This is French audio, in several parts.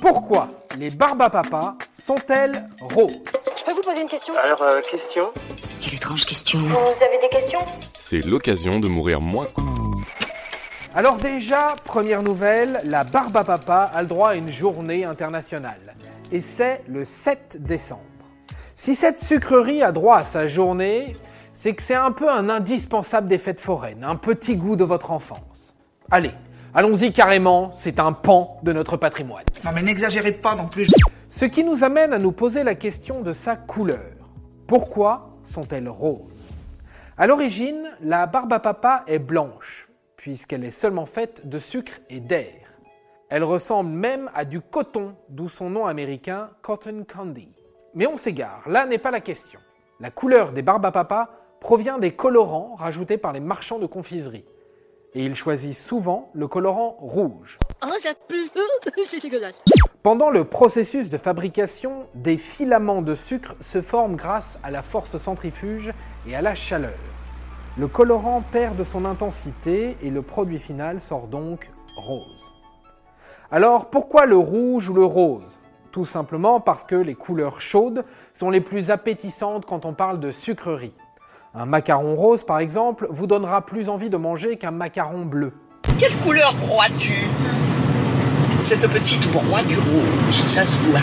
Pourquoi les barbes à papa sont-elles roses Je peux vous poser une question Alors, euh, question Quelle étrange question. Vous avez des questions C'est l'occasion de mourir moins. Alors déjà, première nouvelle, la barbe à papa a le droit à une journée internationale. Et c'est le 7 décembre. Si cette sucrerie a droit à sa journée, c'est que c'est un peu un indispensable des fêtes foraines, un petit goût de votre enfance. Allez, allons-y carrément, c'est un pan de notre patrimoine. Non mais n'exagérez pas non plus. Ce qui nous amène à nous poser la question de sa couleur. Pourquoi sont-elles roses? À l'origine, la barbe à papa est blanche, puisqu'elle est seulement faite de sucre et d'air. Elle ressemble même à du coton, d'où son nom américain Cotton Candy. Mais on s'égare, là n'est pas la question. La couleur des barbes à papa provient des colorants rajoutés par les marchands de confiserie. Et ils choisissent souvent le colorant rouge. Oh, ça pue C'est dégueulasse Pendant le processus de fabrication, des filaments de sucre se forment grâce à la force centrifuge et à la chaleur. Le colorant perd de son intensité et le produit final sort donc rose. Alors pourquoi le rouge ou le rose? Tout simplement parce que les couleurs chaudes sont les plus appétissantes quand on parle de sucrerie. Un macaron rose par exemple vous donnera plus envie de manger qu'un macaron bleu. Quelle couleur crois-tu? Cette petite broie du rouge, ça se voit.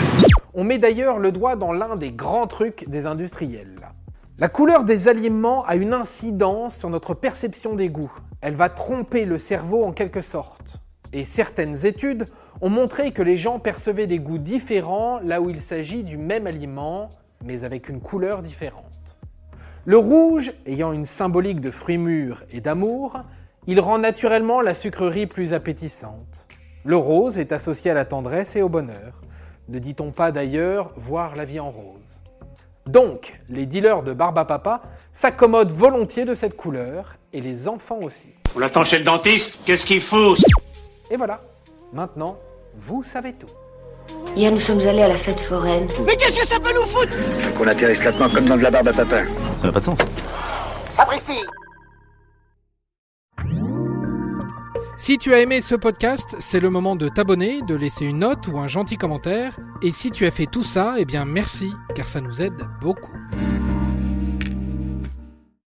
On met d'ailleurs le doigt dans l'un des grands trucs des industriels. La couleur des aliments a une incidence sur notre perception des goûts. Elle va tromper le cerveau en quelque sorte. Et certaines études ont montré que les gens percevaient des goûts différents là où il s'agit du même aliment, mais avec une couleur différente. Le rouge, ayant une symbolique de fruits mûrs et d'amour, il rend naturellement la sucrerie plus appétissante. Le rose est associé à la tendresse et au bonheur. Ne dit-on pas d'ailleurs voir la vie en rose donc, les dealers de barbe à papa s'accommodent volontiers de cette couleur, et les enfants aussi. On l'attend chez le dentiste Qu'est-ce qu'il faut? Et voilà, maintenant, vous savez tout. Hier, nous sommes allés à la fête foraine. Mais qu'est-ce que ça peut nous foutre Qu'on atterrisse là-dedans comme dans de la barbe à papa. Ça n'a pas de sens. Sapristi Si tu as aimé ce podcast, c'est le moment de t'abonner, de laisser une note ou un gentil commentaire. Et si tu as fait tout ça, eh bien merci, car ça nous aide beaucoup.